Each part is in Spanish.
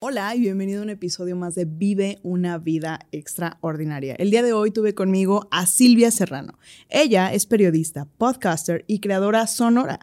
Hola y bienvenido a un episodio más de Vive una vida extraordinaria. El día de hoy tuve conmigo a Silvia Serrano. Ella es periodista, podcaster y creadora sonora.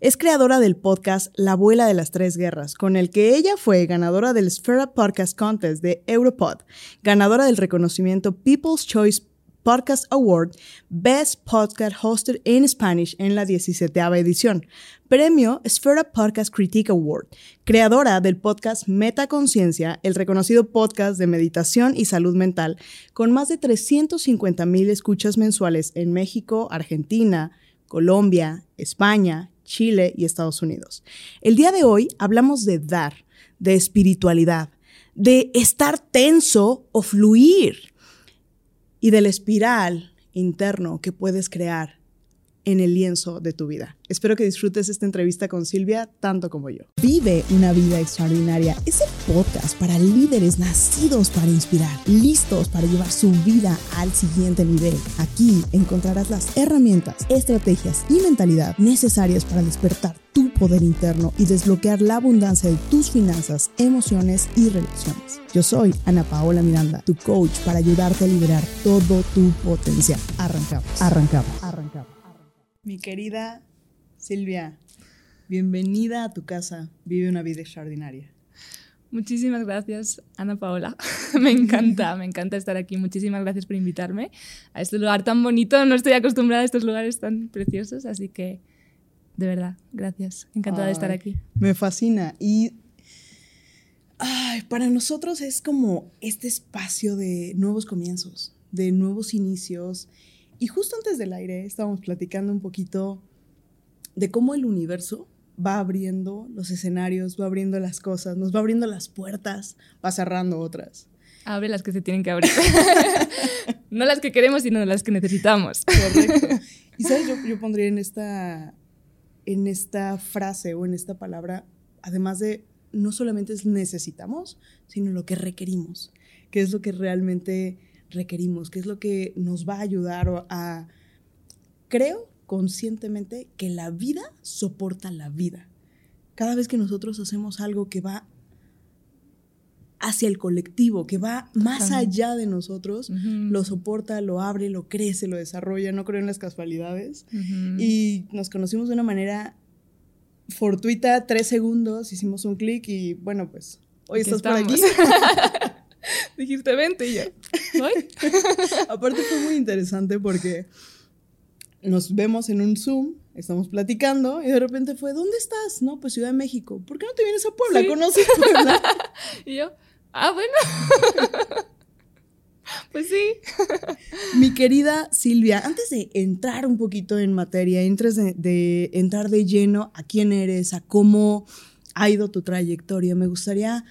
Es creadora del podcast La abuela de las tres guerras, con el que ella fue ganadora del Sfera Podcast Contest de Europod, ganadora del reconocimiento People's Choice Podcast Award Best Podcast Hosted in Spanish en la 17 edición. Premio Sfera Podcast Critique Award. Creadora del podcast Metaconciencia, el reconocido podcast de meditación y salud mental, con más de 350 mil escuchas mensuales en México, Argentina, Colombia, España, Chile y Estados Unidos. El día de hoy hablamos de dar, de espiritualidad, de estar tenso o fluir y del espiral interno que puedes crear en el lienzo de tu vida. Espero que disfrutes esta entrevista con Silvia tanto como yo. Vive una vida extraordinaria. Es el podcast para líderes nacidos para inspirar, listos para llevar su vida al siguiente nivel. Aquí encontrarás las herramientas, estrategias y mentalidad necesarias para despertar tu poder interno y desbloquear la abundancia de tus finanzas, emociones y relaciones. Yo soy Ana Paola Miranda, tu coach para ayudarte a liberar todo tu potencial. Arrancamos, arrancamos, arrancamos. Mi querida Silvia, bienvenida a tu casa. Vive una vida extraordinaria. Muchísimas gracias, Ana Paola. me encanta, me encanta estar aquí. Muchísimas gracias por invitarme a este lugar tan bonito. No estoy acostumbrada a estos lugares tan preciosos, así que de verdad, gracias. Encantada de estar aquí. Me fascina. Y para nosotros es como este espacio de nuevos comienzos, de nuevos inicios. Y justo antes del aire estábamos platicando un poquito de cómo el universo va abriendo los escenarios, va abriendo las cosas, nos va abriendo las puertas, va cerrando otras. Abre las que se tienen que abrir. no las que queremos, sino las que necesitamos. Correcto. Y sabes, yo, yo pondría en esta en esta frase o en esta palabra, además de no solamente es necesitamos, sino lo que requerimos, qué es lo que realmente requerimos, qué es lo que nos va a ayudar a, creo conscientemente que la vida soporta la vida. Cada vez que nosotros hacemos algo que va hacia el colectivo, que va más allá de nosotros, lo soporta, lo abre, lo crece, lo desarrolla, no creo en las casualidades. Y nos conocimos de una manera fortuita, tres segundos, hicimos un clic y bueno, pues hoy estás por aquí. Dijiste vente y ya. Aparte fue muy interesante porque nos vemos en un Zoom, estamos platicando y de repente fue, ¿dónde estás? No, pues Ciudad de México. ¿Por qué no te vienes a Puebla? ¿Conoces Puebla? y yo, Ah, bueno. pues sí. Mi querida Silvia, antes de entrar un poquito en materia, antes de, entrar de lleno a quién eres, a cómo ha ido tu trayectoria, me gustaría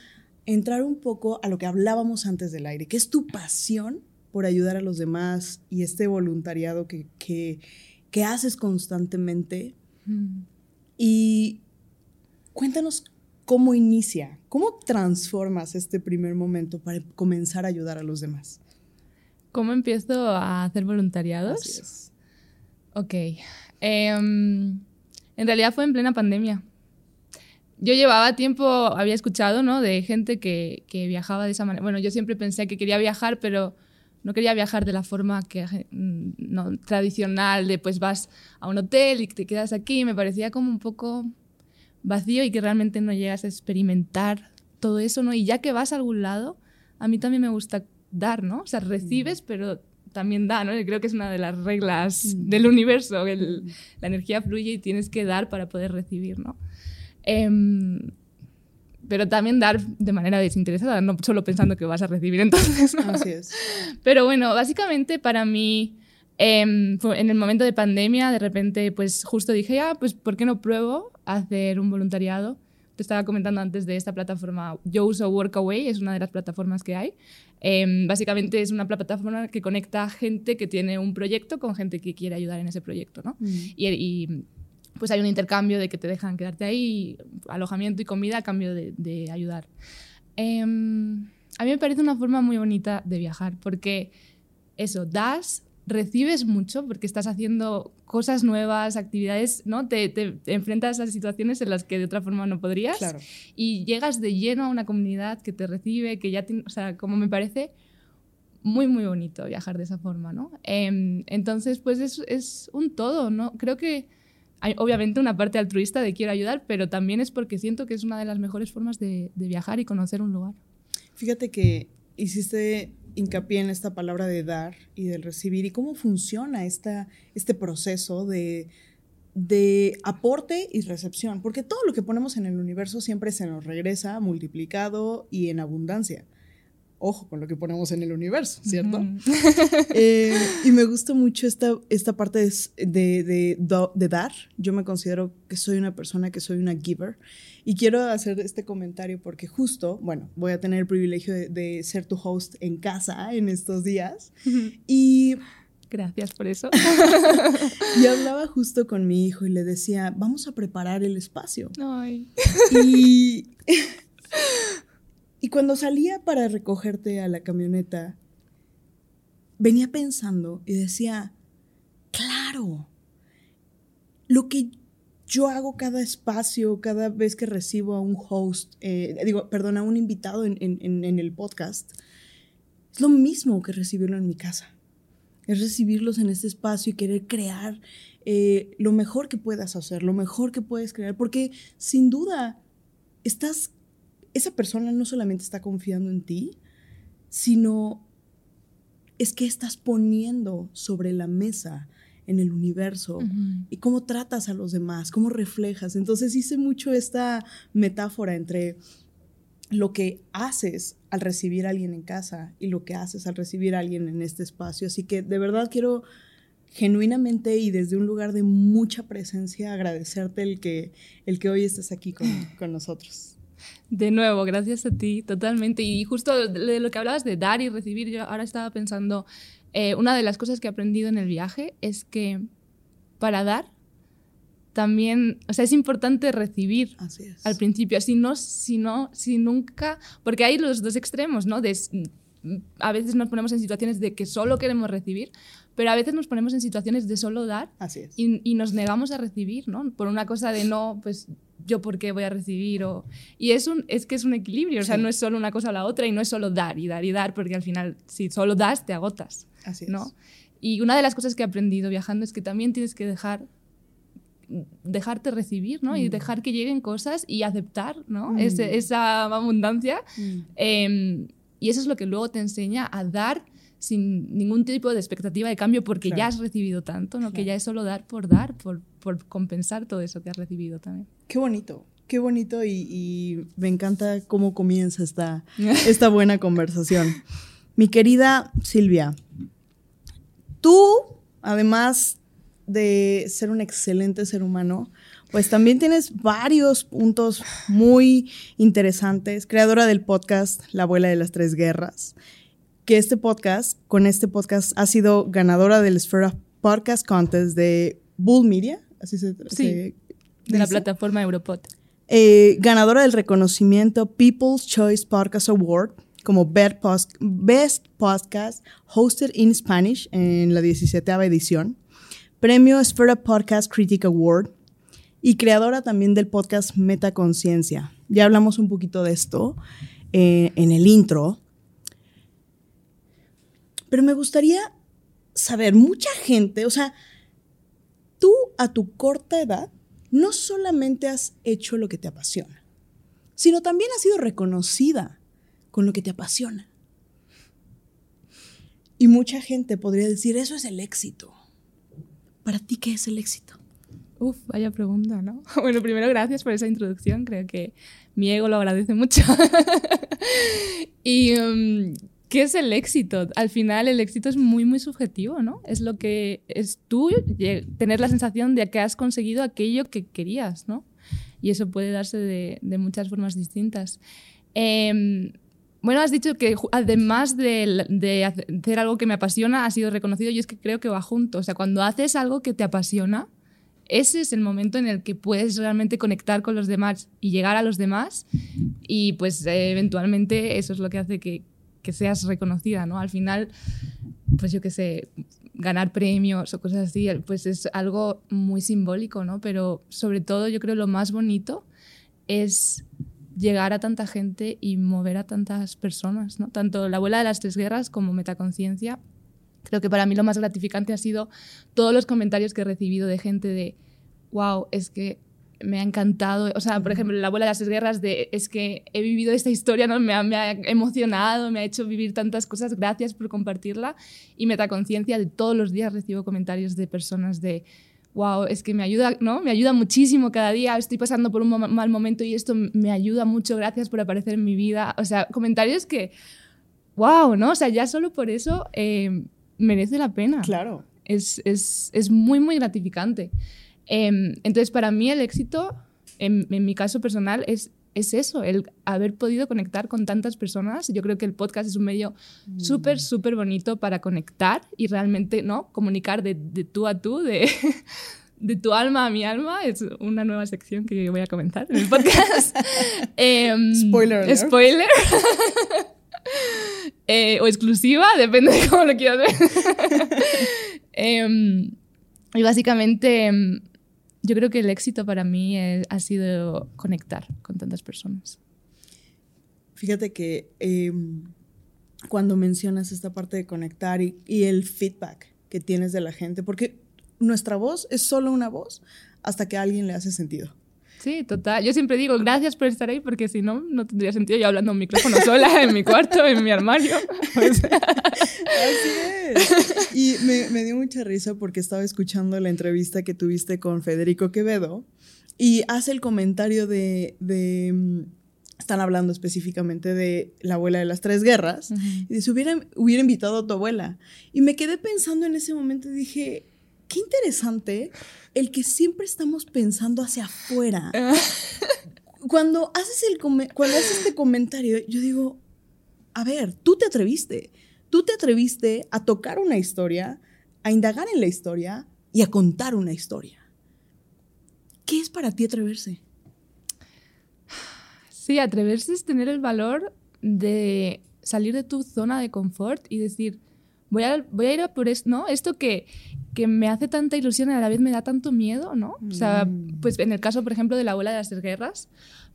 entrar un poco a lo que hablábamos antes del aire, que es tu pasión por ayudar a los demás y este voluntariado que, que, haces constantemente. Mm. Y cuéntanos ¿Cómo inicia? ¿Cómo transformas este primer momento para comenzar a ayudar a los demás? ¿Cómo empiezo a hacer voluntariados? Así es. Ok. Em, en realidad fue en plena pandemia. Yo llevaba tiempo, había escuchado, ¿no? De gente que, que, viajaba de esa manera. Bueno, yo siempre pensé que quería viajar, pero no quería viajar de la forma que, mm, no, tradicional, de pues vas a un hotel y te quedas aquí. Me parecía como un poco vacío y que realmente no llegas a experimentar todo eso, ¿no? Y ya que vas a algún lado, a mí también me gusta dar, ¿no? O sea, recibes, mm. pero también da, ¿no? creo que es una de las reglas mm. del universo, mm. la energía fluye y tienes que dar para poder recibir, ¿no? Em, pero también dar de manera desinteresada, no solo pensando que vas a recibir entonces. Así es. Pero bueno, básicamente para mí Em, en el momento de pandemia, de repente, pues justo dije, ah, pues ¿por qué no pruebo hacer un voluntariado? Te estaba comentando antes de esta plataforma, yo uso Workaway, es una de las plataformas que hay. Em, básicamente es una plataforma que conecta gente que tiene un proyecto con gente que quiere ayudar en ese proyecto, ¿no? Mm. Y, pues hay un intercambio de que te dejan quedarte ahí, alojamiento y comida a cambio de, ayudar. Em, a mí me parece una forma muy bonita de viajar porque eso, das recibes mucho porque estás haciendo cosas nuevas, actividades, ¿no? Te, te, enfrentas a situaciones en las que de otra forma no podrías. Claro. Y llegas de lleno a una comunidad que te recibe, que ya, o sea, como me parece muy, muy bonito viajar de esa forma, ¿no? Eh, entonces, pues es, es, un todo, ¿no? Creo que hay obviamente una parte altruista de quiero ayudar, pero también es porque siento que es una de las mejores formas de, de viajar y conocer un lugar. Fíjate que hiciste hincapié en esta palabra de dar y del recibir y cómo funciona esta, este proceso de, de aporte y recepción, porque todo lo que ponemos en el universo siempre se nos regresa multiplicado y en abundancia. Ojo con lo que ponemos en el universo, ¿cierto? Uh -huh. eh, y me gusta mucho esta, esta parte de, de, de, de, dar. Yo me considero que soy una persona que soy una giver. Y quiero hacer este comentario porque justo, bueno, voy a tener el privilegio de, ser tu host en casa en estos días. Uh -huh. Y Gracias por eso. y hablaba justo con mi hijo y le decía, vamos a preparar el espacio. Ay. Y, y cuando salía para recogerte a la camioneta, venía pensando y decía, claro, lo que yo hago cada espacio, cada vez que recibo a un host, eh, digo, perdón, a un invitado en, el podcast, es lo mismo que recibirlo en mi casa. Es recibirlos en este espacio y querer crear eh, lo mejor que puedas hacer, lo mejor que puedes crear, porque sin duda estás, esa persona no solamente está confiando en ti, sino es que estás poniendo sobre la mesa en el universo uh -huh. y cómo tratas a los demás, cómo reflejas. Entonces hice mucho esta metáfora entre lo que haces al recibir a alguien en casa y lo que haces al recibir a alguien en este espacio. Así que de verdad quiero genuinamente y desde un lugar de mucha presencia agradecerte el que, el que hoy estés aquí con, con nosotros. De nuevo, gracias a ti, totalmente. Y justo de lo que hablabas de dar y recibir, yo ahora estaba pensando, eh, una de las cosas que he aprendido en el viaje es que para dar también, o sea, es importante recibir es. al principio, si no, si no, si nunca, porque hay los dos extremos, ¿no? De, a veces nos ponemos en situaciones de que solo queremos recibir, pero a veces nos ponemos en situaciones de solo dar y, y, nos negamos a recibir, ¿no? Por una cosa de no, pues yo por qué voy a recibir o... Y es, un, es que es un equilibrio, sí. o sea, no es solo una cosa o la otra y no es solo dar y dar y dar, porque al final si solo das te agotas, Así ¿no? Es. Y una de las cosas que he aprendido viajando es que también tienes que dejar dejarte recibir, ¿no? Mm. Y dejar que lleguen cosas y aceptar, ¿no? Mm. Ese, esa abundancia. Mm. Eh, y eso es lo que luego te enseña a dar sin ningún tipo de expectativa de cambio porque claro. ya has recibido tanto, ¿no? Claro. Que ya es solo dar por dar, por, por, compensar todo eso que has recibido también. Qué bonito, qué bonito y, y me encanta cómo comienza esta, esta buena conversación. Mi querida Silvia, tú, además de ser un excelente ser humano, pues también tienes varios puntos muy interesantes. Creadora del podcast La abuela de las tres guerras, que este podcast, con este podcast, ha sido ganadora del Esfera Podcast Contest de Bull Media, así se, sí, se de la plataforma Europod. Eh, ganadora del reconocimiento People's Choice Podcast Award como Best Podcast Hosted in Spanish en la 17 edición Premio Esfera Podcast Critic Award y creadora también del podcast Metaconciencia. Ya hablamos un poquito de esto eh, en el intro, pero me gustaría saber, mucha gente, o sea, tú a tu corta edad no solamente has hecho lo que te apasiona, sino también has sido reconocida con lo que te apasiona. Y mucha gente podría decir, eso es el éxito. ¿Para ti qué es el éxito? Uf, vaya pregunta, ¿no? Bueno, primero gracias por esa introducción, creo que mi ego lo agradece mucho. y um, ¿qué es el éxito? Al final el éxito es muy, muy subjetivo, ¿no? Es lo que es tú tener la sensación de que has conseguido aquello que querías, ¿no? Y eso puede darse de, de muchas formas distintas. Eh, bueno, has dicho que además de, de, hacer algo que me apasiona, ha sido reconocido y es que creo que va junto. O sea, cuando haces algo que te apasiona, ese es el momento en el que puedes realmente conectar con los demás y llegar a los demás y pues eh, eventualmente eso es lo que hace que, que, seas reconocida, ¿no? Al final, pues yo qué sé, ganar premios o cosas así, pues es algo muy simbólico, ¿no? Pero sobre todo yo creo lo más bonito es llegar a tanta gente y mover a tantas personas, ¿no? Tanto la abuela de las tres guerras como Metaconciencia. Creo que para mí lo más gratificante ha sido todos los comentarios que he recibido de gente de, wow, es que me ha encantado. O sea, por ejemplo, la abuela de las guerras, de, es que he vivido esta historia, ¿no? me, ha, me ha emocionado, me ha hecho vivir tantas cosas, gracias por compartirla. Y Metaconciencia, de todos los días recibo comentarios de personas de, wow, es que me ayuda, ¿no? Me ayuda muchísimo cada día, estoy pasando por un mal momento y esto me ayuda mucho, gracias por aparecer en mi vida. O sea, comentarios que, wow, ¿no? O sea, ya solo por eso eh, merece la pena. Claro. Es, es, es muy, muy gratificante. Em, entonces, para mí el éxito, en, en, mi caso personal, es, es eso, el haber podido conectar con tantas personas. Yo creo que el podcast es un medio mm. súper, súper bonito para conectar y realmente, ¿no? Comunicar de, de tú a tú, de... de tu alma a mi alma es una nueva sección que voy a comenzar en el podcast. eh, spoiler. Spoiler. eh, o exclusiva, depende de cómo lo quieras ver. eh, y básicamente em, yo creo que el éxito para mí ha sido conectar con tantas personas. Fíjate que em, cuando mencionas esta parte de conectar y, y, el feedback que tienes de la gente, porque nuestra voz es solo una voz hasta que a alguien le hace sentido. Sí, total. Yo siempre digo gracias por estar ahí porque si no, no tendría sentido yo hablando a un micrófono sola en mi cuarto, en mi armario. Así es. Y me, me, dio mucha risa porque estaba escuchando la entrevista que tuviste con Federico Quevedo y hace el comentario de, de mm, están hablando específicamente de la abuela de las tres guerras, uh -huh. y dice, hubiera, hubiera invitado a tu abuela. Y me quedé pensando en ese momento y dije, qué interesante el que siempre estamos pensando hacia afuera. cuando, haces el cuando haces este comentario, yo digo, a ver, tú te atreviste. Tú te atreviste a tocar una historia, a indagar en la historia y a contar una historia. ¿Qué es para ti atreverse? Sí, atreverse es tener el valor de salir de tu zona de confort y decir, voy a, voy a ir a por esto, ¿no? Esto que, que me hace tanta ilusión y a la vez me da tanto miedo, ¿no? Mm. O sea, pues en el caso, por ejemplo, de la abuela de las tres guerras,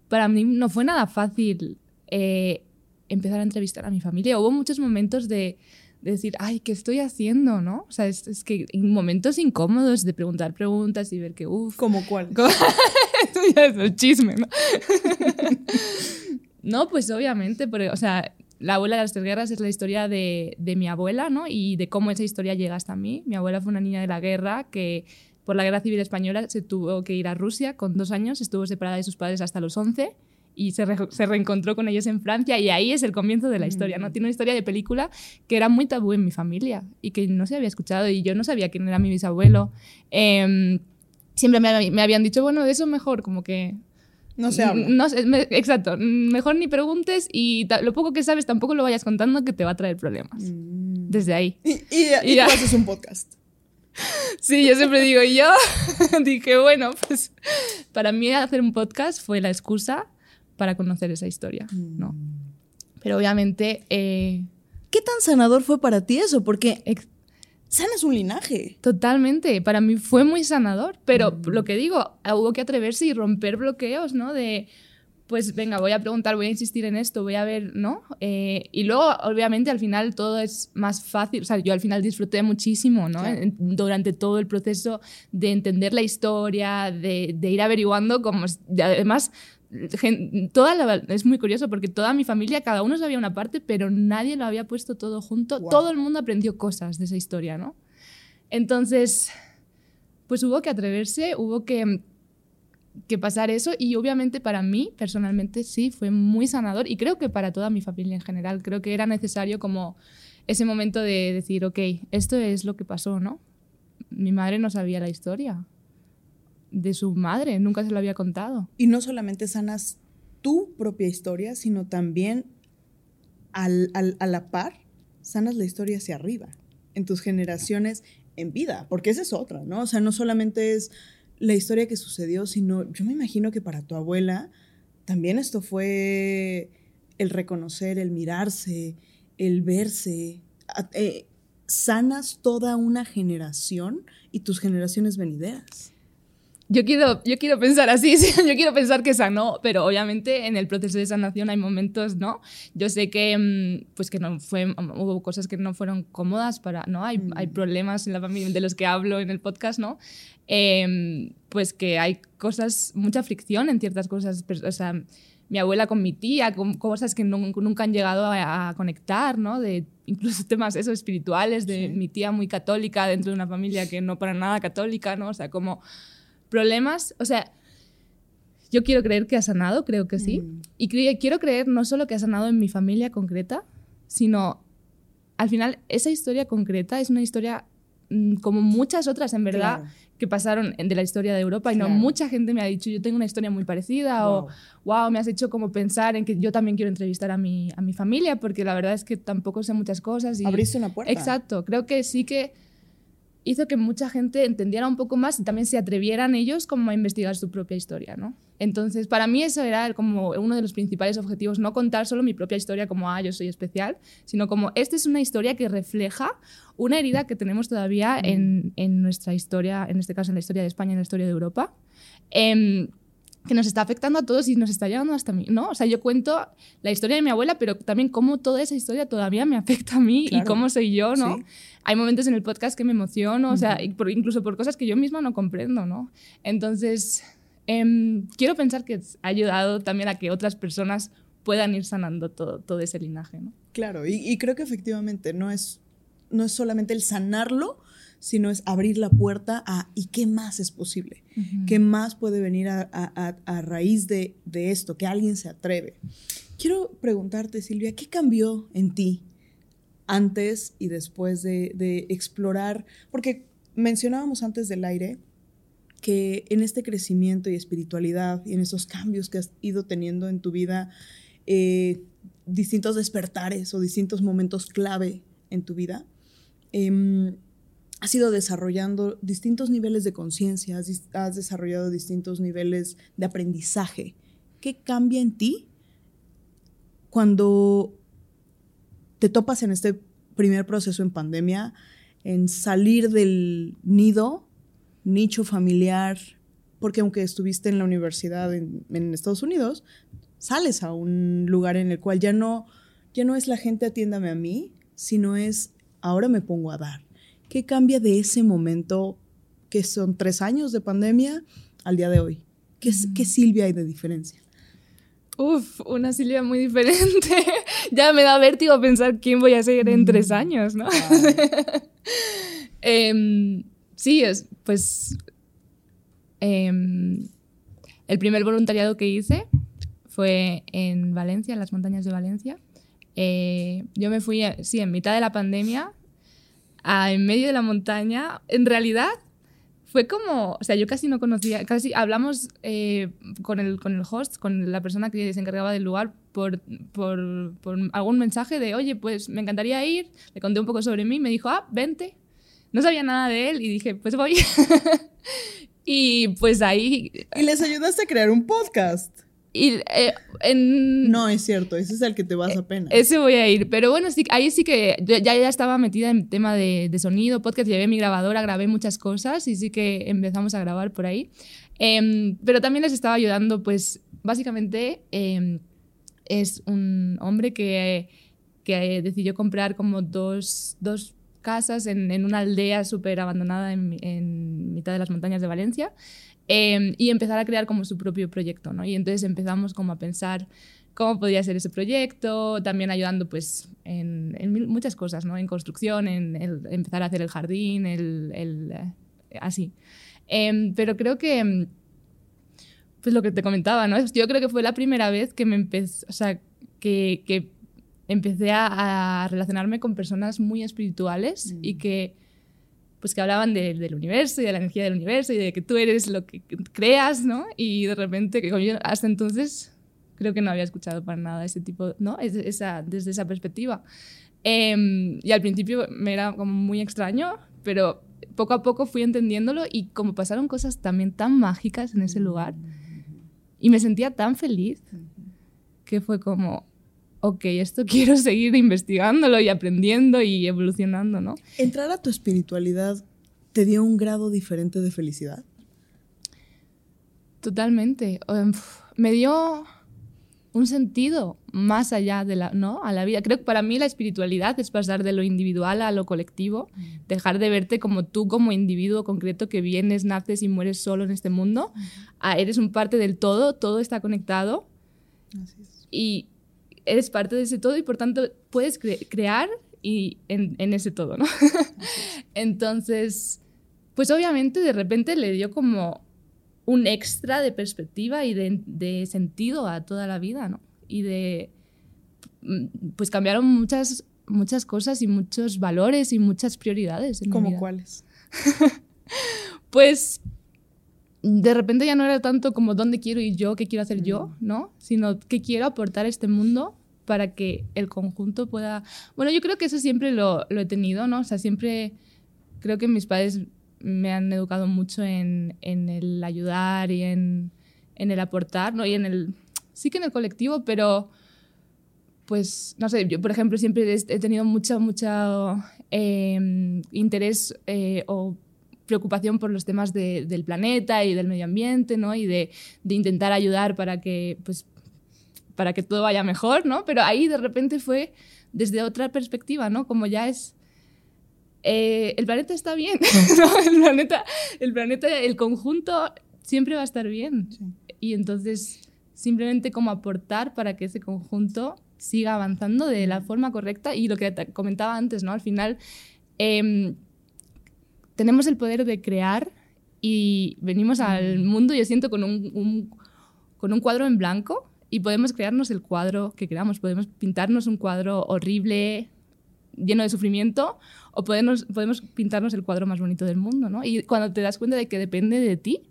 para mí no fue nada fácil eh, empezar a entrevistar a mi familia. Hubo muchos momentos de, de decir, ay, ¿qué estoy haciendo? ¿no? O sea, es, es que en momentos incómodos de preguntar preguntas y ver que, uff. ¿Como cuál? Esto ya es el chisme, ¿no? no, pues obviamente, porque, o sea, la abuela de las tres guerras es la historia de, de, mi abuela, ¿no? Y de cómo esa historia llega hasta mí. Mi abuela fue una niña de la guerra que por la guerra civil española se tuvo que ir a Rusia con dos años, estuvo separada de sus padres hasta los 11 y se, re se, reencontró con ellos en Francia y ahí es el comienzo de la historia, ¿no? Tiene una historia de película que era muy tabú en mi familia y que no se había escuchado y yo no sabía quién era mi bisabuelo. Eh, siempre me, me, habían dicho, bueno, de eso mejor, como que... No se habla. No, me, exacto, mejor ni preguntes y lo poco que sabes tampoco lo vayas contando que te va a traer problemas. Mm. Desde ahí. Y, y, y, y tú haces un podcast. Sí, yo siempre digo, y yo dije, bueno, pues para mí hacer un podcast fue la excusa para conocer esa historia, ¿no? Pero obviamente... Eh, ¿Qué tan sanador fue para ti eso? Porque sanas un linaje. Totalmente, para mí fue muy sanador, pero mm. lo que digo, hubo que atreverse y romper bloqueos, ¿no? De, pues venga, voy a preguntar, voy a insistir en esto, voy a ver, ¿no? Eh, y luego, obviamente, al final todo es más fácil, o sea, yo al final disfruté muchísimo, ¿no? Claro. Durante todo el proceso de entender la historia, de, de ir averiguando, como, además toda la, es muy curioso porque toda mi familia, cada uno sabía una parte, pero nadie lo había puesto todo junto. Wow. Todo el mundo aprendió cosas de esa historia, ¿no? Entonces, pues hubo que atreverse, hubo que, que pasar eso y obviamente para mí, personalmente, sí, fue muy sanador y creo que para toda mi familia en general, creo que era necesario como ese momento de decir, ok, esto es lo que pasó, ¿no? Mi madre no sabía la historia de su madre, nunca se lo había contado. Y no solamente sanas tu propia historia, sino también al, al, a la par sanas la historia hacia arriba, en tus generaciones en vida, porque esa es otra, ¿no? O sea, no solamente es la historia que sucedió, sino yo me imagino que para tu abuela también esto fue el reconocer, el mirarse, el verse, eh, sanas toda una generación y tus generaciones venideras. Yo quiero, yo quiero pensar así, yo quiero pensar que sanó, pero obviamente en el proceso de sanación hay momentos, ¿no? Yo sé que, mm, pues que no fue, mm, hubo cosas que no fueron cómodas para, ¿no? Hay, hay mm. problemas en la familia de los que hablo en el podcast, ¿no? Em, pues que hay cosas, mucha fricción en ciertas cosas, o sea, mi abuela con mi tía, con cosas que nunca han llegado a, conectar, ¿no? De incluso temas esos espirituales, de mi tía muy católica dentro de una familia que no para nada católica, ¿no? O sea, como problemas, o sea, yo quiero creer que ha sanado, creo que sí. Mm. Y quiero creer no solo que ha sanado en mi familia concreta, sino al final esa historia concreta es una historia mm, como muchas otras en verdad que pasaron de la historia de Europa y no mucha gente me ha dicho yo tengo una historia muy parecida o wow me has hecho como pensar en que yo también quiero entrevistar a mi, a mi familia porque la verdad es que tampoco sé muchas cosas y abriste una puerta exacto creo que sí que hizo que mucha gente entendiera un poco más y también se atrevieran ellos como a investigar su propia historia, ¿no? Entonces, para mí eso era como uno de los principales objetivos, no contar solo mi propia historia como, ah, yo soy especial, sino como, esta es una historia que refleja una herida que tenemos todavía en, en nuestra historia, en este caso en la historia de España, en la historia de Europa. Eh, que nos está afectando a todos y nos está llegando hasta mí, ¿no? O sea, yo cuento la historia de mi abuela, pero también cómo toda esa historia todavía me afecta a mí y cómo soy yo, ¿no? Hay momentos en el podcast que me emociono, o sea, incluso por cosas que yo misma no comprendo, ¿no? Entonces, em, quiero pensar que ha ayudado también a que otras personas puedan ir sanando todo, todo ese linaje, ¿no? Claro, y, y creo que efectivamente no es, no es solamente el sanarlo, sino es abrir la puerta a ¿y qué más es posible? ¿Qué más puede venir a, raíz de, esto? Que alguien se atreve. Quiero preguntarte, Silvia, ¿qué cambió en ti antes y después de, explorar? Porque mencionábamos antes del aire que en este crecimiento y espiritualidad y en esos cambios que has ido teniendo en tu vida, eh, distintos despertares o distintos momentos clave en tu vida, eh, has ido desarrollando distintos niveles de conciencia, has, desarrollado distintos niveles de aprendizaje. ¿Qué cambia en ti cuando te topas en este primer proceso en pandemia, en salir del nido, nicho familiar, porque aunque estuviste en la universidad en, Estados Unidos, sales a un lugar en el cual ya no, ya no es la gente atiéndame a mí, sino es ahora me pongo a dar ¿Qué cambia de ese momento, que son tres años de pandemia, al día de hoy? ¿Qué, qué Silvia hay de diferencia? Uf, una Silvia muy diferente. ya me da vértigo pensar quién voy a ser en tres mm. años, ¿no? Em, sí, es, pues em, el primer voluntariado que hice fue en Valencia, en las montañas de Valencia. Eh, yo me fui, sí, en mitad de la pandemia, en medio de la montaña, en realidad fue como, o sea, yo casi no conocía, casi hablamos eh, con, el, con el host, con la persona que se encargaba del lugar, por, por, por, algún mensaje de, oye, pues me encantaría ir, le conté un poco sobre mí, me dijo, ah, vente. No sabía nada de él y dije, pues voy. y pues ahí... Y les ayudaste a crear un podcast. Y, eh, en, no, es cierto, ese es el que te vas eh, apenas. Ese voy a ir, pero bueno, sí, ahí sí que ya, ya estaba metida en tema de, de, sonido, podcast, llevé mi grabadora, grabé muchas cosas y sí que empezamos a grabar por ahí. Em, pero también les estaba ayudando, pues básicamente em, es un hombre que, que decidió comprar como dos, dos casas en, en, una aldea súper abandonada en, en mitad de las montañas de Valencia. Em, y empezar a crear como su propio proyecto, ¿no? Y entonces empezamos como a pensar cómo podría ser ese proyecto, también ayudando pues en, muchas cosas, ¿no? En construcción, en empezar a hacer el jardín, el, el eh, así. Em, pero creo que, pues lo que te comentaba, ¿no? Yo creo que fue la primera vez que me empecé, o sea, que, que empecé a, a, relacionarme con personas muy espirituales y mm. que pues que hablaban del universo y de la energía del universo y de que tú eres lo que creas, ¿no? Y de repente, que yo hasta entonces creo que no había escuchado para nada ese tipo, ¿no? Esa, desde esa perspectiva. Em, y al principio me era como muy extraño, pero poco a poco fui entendiéndolo y como pasaron cosas también tan mágicas en ese lugar y me sentía tan feliz que fue como, ok, esto quiero seguir investigándolo y aprendiendo y evolucionando, ¿no? ¿Entrar a tu espiritualidad te dio un grado diferente de felicidad? Totalmente. Em, me dio un sentido más allá de la, ¿no? a la vida. Creo que para mí la espiritualidad es pasar de lo individual a lo colectivo, mm. dejar de verte como tú, como individuo concreto que vienes, naces y mueres solo en este mundo, a eres un parte del todo, todo está conectado y eres parte de ese todo y por tanto puedes crear y en, en, ese todo, ¿no? Entonces, pues obviamente de repente le dio como un extra de perspectiva y de, sentido a toda la vida, ¿no? Y de, mm, pues cambiaron muchas, muchas cosas y muchos valores y muchas prioridades. En ¿Cómo cuáles? pues de repente ya no era tanto como dónde quiero ir yo, qué quiero hacer yo, mm. ¿no? Sino qué quiero aportar a este mundo para que el conjunto pueda... Bueno, yo creo que eso siempre lo, lo he tenido, ¿no? O sea, siempre creo que mis padres me han educado mucho en, en el ayudar y en, en, el aportar, ¿no? Y en el, sí que en el colectivo, pero pues, no sé, yo por ejemplo siempre he tenido mucho, mucho em, interés eh, o preocupación por los temas de, del planeta y del medio ambiente, ¿no? Y de, de, intentar ayudar para que, pues, para que todo vaya mejor, ¿no? Pero ahí de repente fue desde otra perspectiva, ¿no? Como ya es eh, el planeta está bien, el, planeta, el planeta, el conjunto siempre va a estar bien. Y entonces, simplemente como aportar para que ese conjunto siga avanzando de la forma correcta y lo que te comentaba antes, ¿no? Al final, em, tenemos el poder de crear y venimos al mundo, yo siento, con un, con un cuadro en blanco y podemos crearnos el cuadro que queramos, podemos pintarnos un cuadro horrible, lleno de sufrimiento, o podemos, podemos pintarnos el cuadro más bonito del mundo, ¿no? Y cuando te das cuenta de que depende de ti,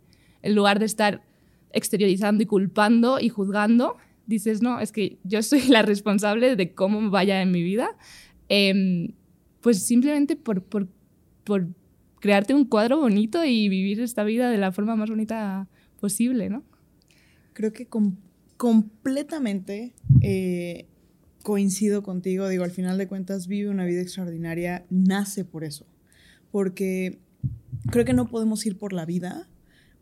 en lugar de estar exteriorizando y culpando y juzgando, dices, no, es que yo soy la responsable de cómo vaya en mi vida, em, pues simplemente por, por, por, crearte un cuadro bonito y vivir esta vida de la forma más bonita posible, ¿no? Creo que completamente eh, coincido contigo, digo, al final de cuentas vive una vida extraordinaria, nace por eso, porque creo que no podemos ir por la vida.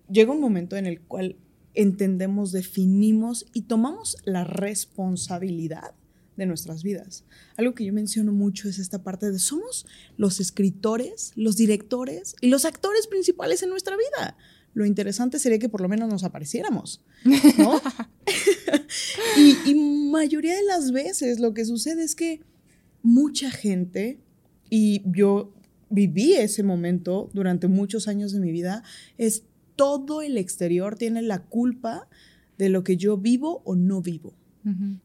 Llega un momento en el cual entendemos, definimos y tomamos la responsabilidad de nuestras vidas. Algo que yo menciono mucho es esta parte de somos los escritores, los directores y los actores principales en nuestra vida. Lo interesante sería que por lo menos nos apareciéramos, ¿no? y, mayoría de las veces lo que sucede es que mucha gente, y yo viví ese momento durante muchos años de mi vida, es todo el exterior tiene la culpa de lo que yo vivo o no vivo.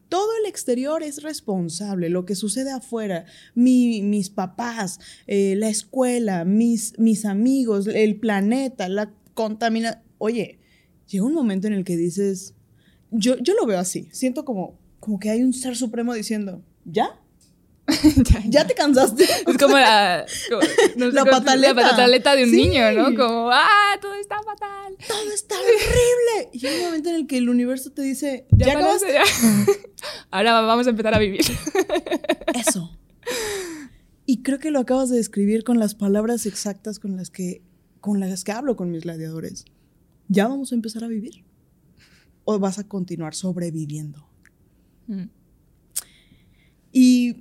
Todo el exterior es responsable, lo que sucede afuera, mis papás, eh, la escuela, mis, mis amigos, el planeta, la contamina. Oye, llega un momento en el que dices, yo, yo lo veo así, siento como, como que hay un ser supremo diciendo, ¿ya? ya, te cansaste. Es como la, la, pataleta. de un niño, ¿no? Como, ah, todo está fatal. Todo está horrible. Y hay un momento en el que el universo te dice, ya, ¿Ya acabaste. Ahora vamos a empezar a vivir. Eso. Y creo que lo acabas de describir con las palabras exactas con las que con las que hablo con mis gladiadores. ¿Ya vamos a empezar a vivir? ¿O vas a continuar sobreviviendo? Mm. Y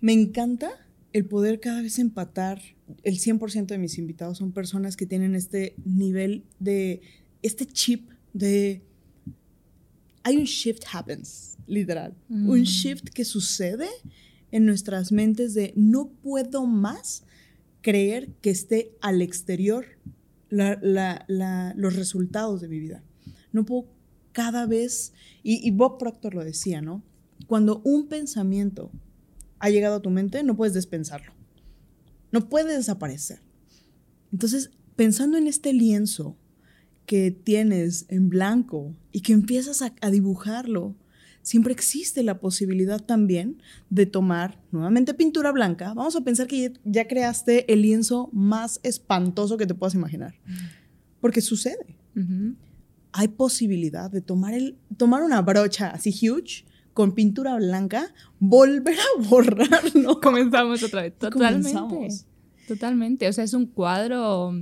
me encanta el poder cada vez empatar. El 100% de mis invitados son personas que tienen este nivel de, este chip de... Hay un shift happens, literal. Un mm. shift que sucede en nuestras mentes de no puedo más creer que esté al exterior los resultados de mi vida. No puedo cada vez, y, Bob Proctor lo decía, ¿no? Cuando un pensamiento ha llegado a tu mente, no puedes despensarlo. No puede desaparecer. Entonces, pensando en este lienzo que tienes en blanco y que empiezas a dibujarlo siempre existe la posibilidad también de tomar nuevamente pintura blanca. Vamos a pensar que ya creaste el lienzo más espantoso que te puedas imaginar. Porque sucede. Hay posibilidad de tomar, el, tomar una brocha así huge con pintura blanca, volver a borrarlo. Comenzamos otra vez. Totalmente. Totalmente. O sea, es un cuadro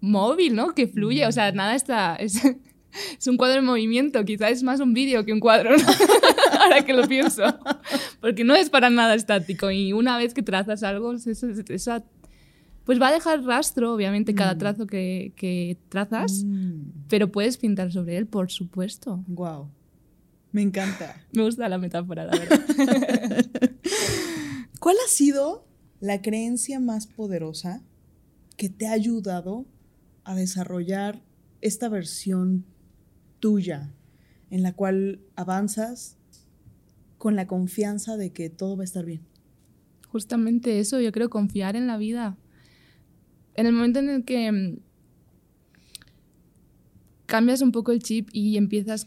móvil, ¿no? Que fluye. O sea, nada está. Es, es un cuadro en movimiento. Quizás es más un vídeo que un cuadro, ¿no? Ahora que lo pienso. Porque no es para nada estático. Y una vez que trazas algo, pues va a dejar rastro, obviamente, cada mm. trazo que, que trazas, mm. pero puedes pintar sobre él, por supuesto. Wow. Me encanta. Me gusta la metáfora, la verdad. ¿Cuál ha sido la creencia más poderosa que te ha ayudado a desarrollar esta versión tuya en la cual avanzas con la confianza de que todo va a estar bien? Justamente eso, yo creo confiar en la vida. En el momento en el que mm, cambias un poco el chip y empiezas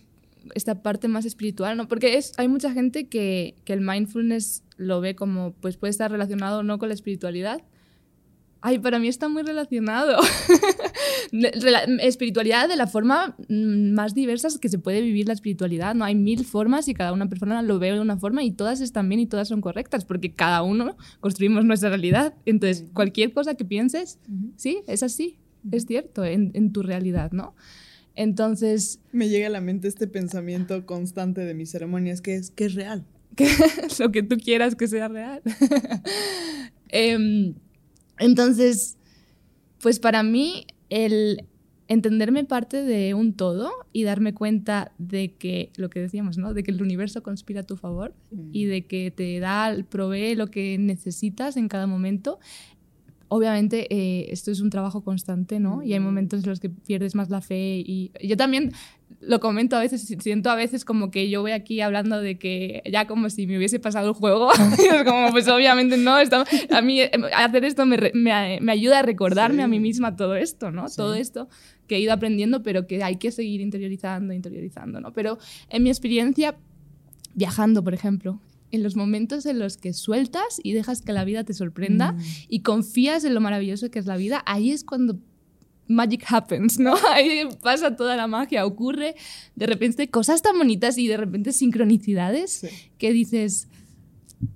esta parte más espiritual, ¿no? Porque es, hay mucha gente que, que, el mindfulness lo ve como, pues puede estar relacionado no con la espiritualidad. Ay, para mí está muy relacionado. espiritualidad de la forma mm, más diversa que se puede vivir la espiritualidad, ¿no? Hay mil formas y cada una persona lo ve de una forma y todas están bien y todas son correctas, porque cada uno construimos nuestra realidad. Entonces, cualquier cosa que pienses, sí, es así, es cierto, en, en tu realidad, ¿no? Entonces... Me llega a la mente este pensamiento constante de mis ceremonias, que es, que es real. Que lo que tú quieras que sea real. Em, entonces, pues para mí el entenderme parte de un todo y darme cuenta de que, lo que decíamos, ¿no? De que el universo conspira a tu favor y mm. de que te da, provee lo que necesitas en cada momento, obviamente eh, esto es un trabajo constante, ¿no? Y hay momentos en los que pierdes más la fe y yo también lo comento a veces, siento a veces como que yo voy aquí hablando de que ya como si me hubiese pasado el juego, como pues obviamente no, a mí eh, hacer esto me, me, me ayuda a recordarme a mí misma todo esto, ¿no? Todo esto que he ido aprendiendo, pero que hay que seguir interiorizando, interiorizando, ¿no? Pero en mi experiencia, viajando, por ejemplo, en los momentos en los que sueltas y dejas que la vida te sorprenda mm. y confías en lo maravilloso que es la vida, ahí es cuando magic happens, ¿no? Ahí pasa toda la magia, ocurre de repente cosas tan bonitas y de repente sincronicidades que dices,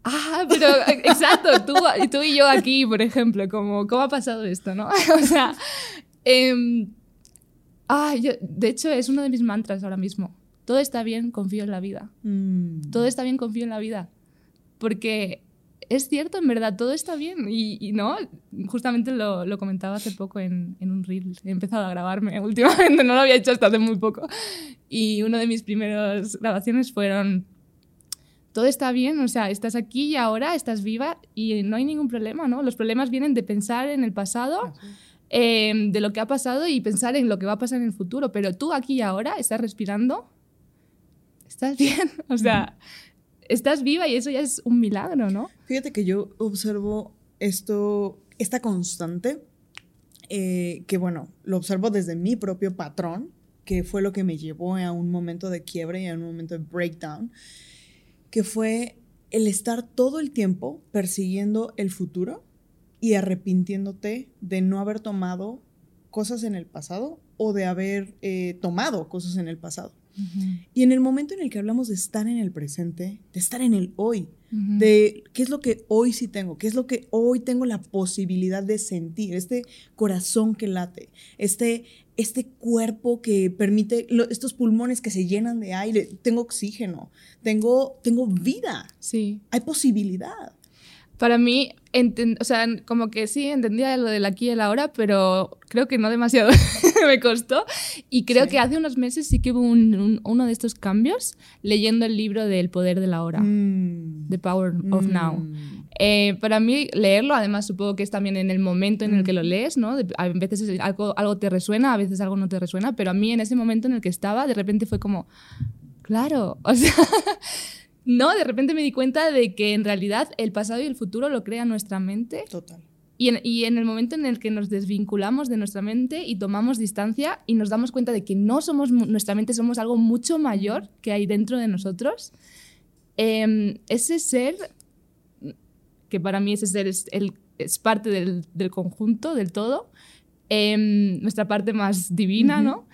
ah, pero exacto, tú, tú, y yo aquí, por ejemplo, como, ¿cómo ha pasado esto, no? o sea, eh, ah, yo, de hecho es uno de mis mantras ahora mismo todo está bien, confío en la vida. Mm. Todo está bien, confío en la vida. Porque es cierto, en verdad, todo está bien. Y, no, justamente lo, lo, comentaba hace poco en, en, un reel. He empezado a grabarme últimamente, no lo había hecho hasta hace muy poco. Y una de mis primeras grabaciones fueron, todo está bien, o sea, estás aquí y ahora, estás viva y no hay ningún problema, ¿no? Los problemas vienen de pensar en el pasado. Eh, de lo que ha pasado y pensar en lo que va a pasar en el futuro, pero tú aquí y ahora estás respirando estás bien, o sea, estás viva y eso ya es un milagro, ¿no? Fíjate que yo observo esto, esta constante, eh, que bueno, lo observo desde mi propio patrón, que fue lo que me llevó a un momento de quiebre y a un momento de breakdown, que fue el estar todo el tiempo persiguiendo el futuro y arrepintiéndote de no haber tomado cosas en el pasado o de haber eh, tomado cosas en el pasado. Y en el momento en el que hablamos de estar en el presente, de estar en el hoy, de qué es lo que hoy sí tengo, qué es lo que hoy tengo la posibilidad de sentir, este corazón que late, este, este cuerpo que permite, estos pulmones que se llenan de aire, tengo oxígeno, tengo, tengo vida, sí. hay posibilidad. Para mí, o sea, como que sí, entendía lo del aquí y el ahora, pero creo que no demasiado me costó. Y creo que hace unos meses sí que hubo uno de estos cambios leyendo el libro del poder de la hora, mm. The Power of mm. Now. Eh, para mí, leerlo, además, supongo que es también en el momento en el que lo mm. lees, ¿no? a veces algo, algo te resuena, a veces algo no te resuena, pero a mí en ese momento en el que estaba, de repente fue como, claro, o sea. No, de repente me di cuenta de que en realidad el pasado y el futuro lo crea nuestra mente. Total. Y en, y en, el momento en el que nos desvinculamos de nuestra mente y tomamos distancia y nos damos cuenta de que no somos nuestra mente, somos algo mucho mayor que hay dentro de nosotros, em, ese ser, que para mí ese ser es, el, es parte del, del, conjunto, del todo, em, nuestra parte más divina, ¿no?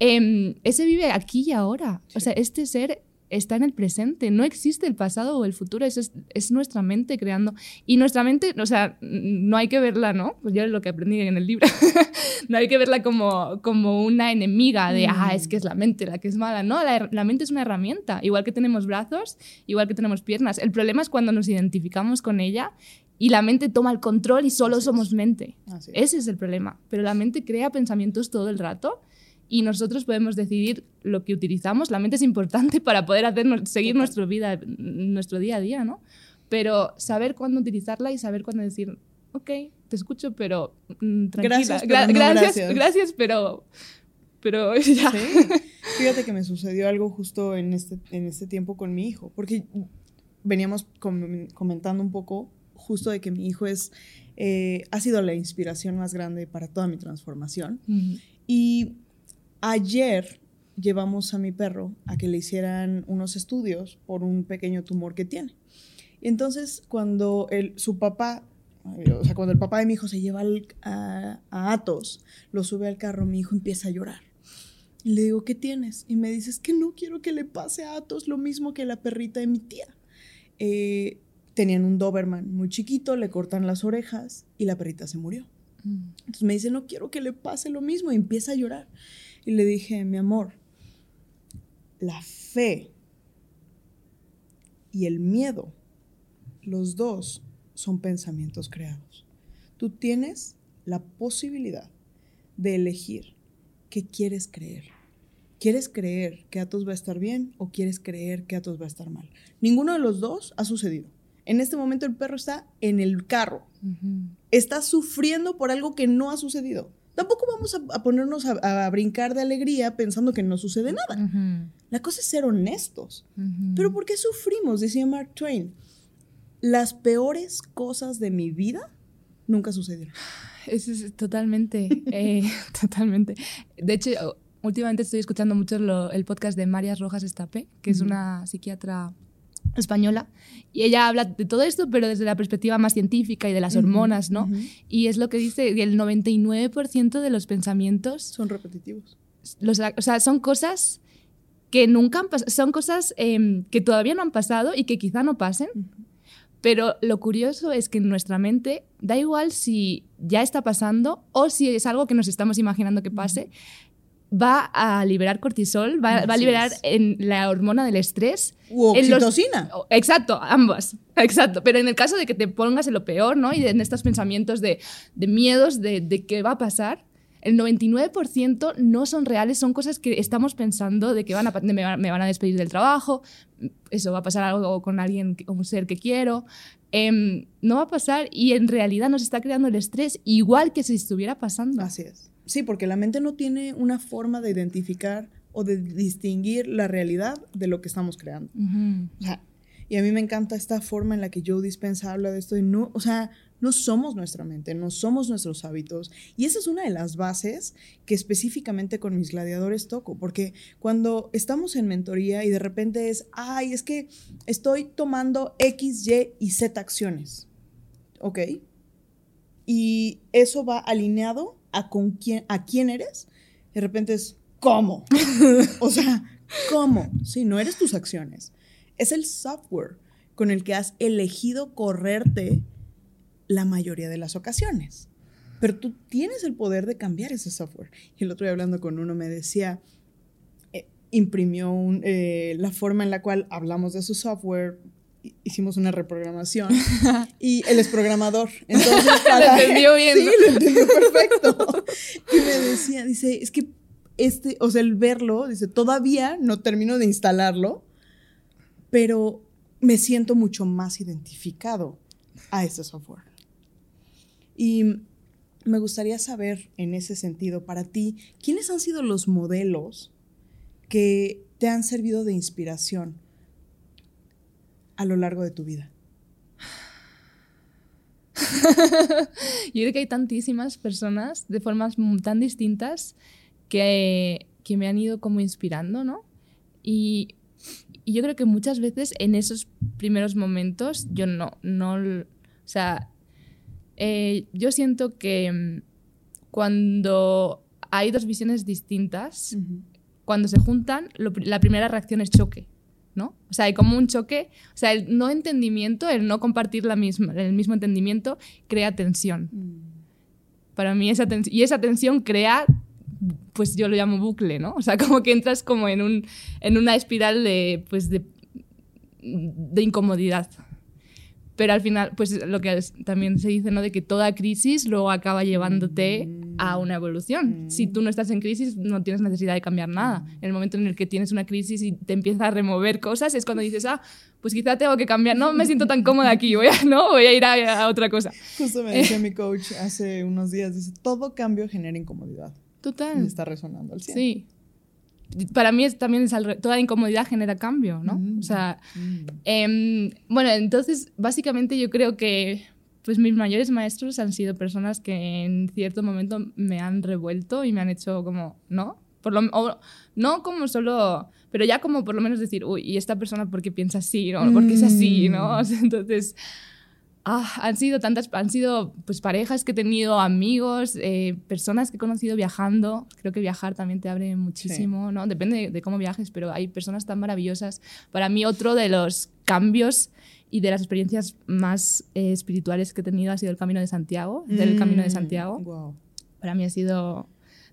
Em, ese vive aquí y ahora. O sea, este ser está en el presente. No existe el pasado o el futuro, es, es, nuestra mente creando. Y nuestra mente, o sea, no hay que verla, ¿no? Pues yo es lo que aprendí en el libro. no hay que verla como, como una enemiga de, ah, es que es la mente la que es mala. No, la, la, mente es una herramienta. Igual que tenemos brazos, igual que tenemos piernas. El problema es cuando nos identificamos con ella y la mente toma el control y solo somos mente. Ese es el problema. Pero la mente crea pensamientos todo el rato y nosotros podemos decidir lo que utilizamos. La mente es importante para poder hacer, seguir nuestra vida, nuestro día a día, ¿no? Pero saber cuándo utilizarla y saber cuándo decir, ok, te escucho, pero mm, tranquila. Gracias, pero gracias, gracias. pero, pero ya. Fíjate que me sucedió algo justo en este, en este tiempo con mi hijo, porque veníamos comentando un poco justo de que mi hijo es, eh, ha sido la inspiración más grande para toda mi transformación. Y ayer llevamos a mi perro a que le hicieran unos estudios por un pequeño tumor que tiene. Y entonces cuando el, su papá, o sea, cuando el papá de mi hijo se lleva a, a, Atos, lo sube al carro, mi hijo empieza a llorar. Y le digo, ¿qué tienes? Y me dice, es que no quiero que le pase a Atos lo mismo que la perrita de mi tía. Eh, tenían un Doberman muy chiquito, le cortan las orejas y la perrita se murió. Mm. Entonces me dice, no quiero que le pase lo mismo y empieza a llorar. Y le dije, mi amor, la fe y el miedo, los dos son pensamientos creados. Tú tienes la posibilidad de elegir qué quieres creer. ¿Quieres creer que Atos va a estar bien o quieres creer que Atos va a estar mal? Ninguno de los dos ha sucedido. En este momento el perro está en el carro. Está sufriendo por algo que no ha sucedido. Tampoco vamos a, ponernos a, brincar de alegría pensando que no sucede nada. La cosa es ser honestos. Pero ¿por qué sufrimos? Decía Mark Twain. Las peores cosas de mi vida nunca sucedieron. Eso es totalmente, eh, totalmente. De hecho, últimamente estoy escuchando mucho el podcast de María Rojas Estape, que es una psiquiatra española y ella habla de todo esto pero desde la perspectiva más científica y de las hormonas, ¿no? Y es lo que dice, el 99% de los pensamientos son repetitivos. Los, o sea, son cosas que nunca han pasado, son cosas em, que todavía no han pasado y que quizá no pasen. Pero lo curioso es que en nuestra mente da igual si ya está pasando o si es algo que nos estamos imaginando que pase, va a liberar cortisol, va, a liberar en la hormona del estrés. U oxitocina. Oh, exacto, ambas. Exacto. Pero en el caso de que te pongas en lo peor, ¿no? Y en estos pensamientos de, miedos de, de, qué va a pasar, el 99% no son reales, son cosas que estamos pensando de que van a, me, van, a despedir del trabajo, eso va a pasar algo con alguien, con un ser que quiero. Em, no va a pasar y en realidad nos está creando el estrés igual que si estuviera pasando. Así es. Sí, porque la mente no tiene una forma de identificar o de distinguir la realidad de lo que estamos creando. Y a mí me encanta esta forma en la que Joe Dispensa habla de esto. no, o sea, no somos nuestra mente, no somos nuestros hábitos. Y esa es una de las bases que específicamente con mis gladiadores toco, porque cuando estamos en mentoría y de repente es, ay, es que estoy tomando X, Y y Z acciones. ¿Ok? Y eso va alineado a, con quién, a quién eres, de repente es, ¿cómo? o sea, ¿cómo? Si no eres tus acciones. Es el software con el que has elegido correrte la mayoría de las ocasiones. Pero tú tienes el poder de cambiar ese software. Y el otro día hablando con uno me decía, eh, imprimió eh, la forma en la cual hablamos de su software, hicimos una reprogramación y él es programador. Entonces, lo entendió bien. Sí, lo entendió perfecto. Y me decía, dice, es que este, o sea, el verlo, dice, todavía no termino de instalarlo, pero me siento mucho más identificado a este software. Y me gustaría saber en ese sentido, para ti, ¿quiénes han sido los modelos que te han servido de inspiración a lo largo de tu vida? Yo creo que hay tantísimas personas de formas tan distintas que, que me han ido como inspirando, ¿no? Y, y, yo creo que muchas veces en esos primeros momentos yo no, no, o sea, eh, yo siento que mm, cuando hay dos visiones distintas, cuando se juntan, la primera reacción es choque. ¿no? O sea, hay como un choque, o sea, el no entendimiento, el no compartir la misma, el mismo entendimiento crea tensión. Para mí esa tensión, y esa tensión crea, pues yo lo llamo bucle, ¿no? O sea, como que entras como en, un, en una espiral de, pues de, de incomodidad. Pero al final, pues lo que también se dice, ¿no? De que toda crisis luego acaba llevándote a una evolución. Si tú no estás en crisis, no tienes necesidad de cambiar nada. En el momento en el que tienes una crisis y te empiezas a remover cosas, es cuando dices, ah, pues quizá tengo que cambiar. No me siento tan cómoda aquí, voy a, ¿no? voy a ir a, otra cosa. Justo me decía mi coach hace unos días, dice, todo cambio genera incomodidad. Total. Y está resonando al 100. Sí para mí es, también es toda incomodidad genera cambio, ¿no? O sea, em, bueno, entonces básicamente yo creo que pues mis mayores maestros han sido personas que en cierto momento me han revuelto y me han hecho como, ¿no? Por lo, no como solo, pero ya como por lo menos decir, uy, ¿y esta persona por qué piensa así? ¿no? ¿Por qué es así? ¿no? Mm. entonces, Ah, han sido tantas, han sido pues parejas que he tenido, amigos, eh, personas que he conocido viajando. Creo que viajar también te abre muchísimo, ¿no? Depende de, cómo viajes, pero hay personas tan maravillosas. Para mí otro de los cambios y de las experiencias más eh, espirituales que he tenido ha sido el Camino de Santiago, del Camino de mm, Santiago. Para mí ha sido...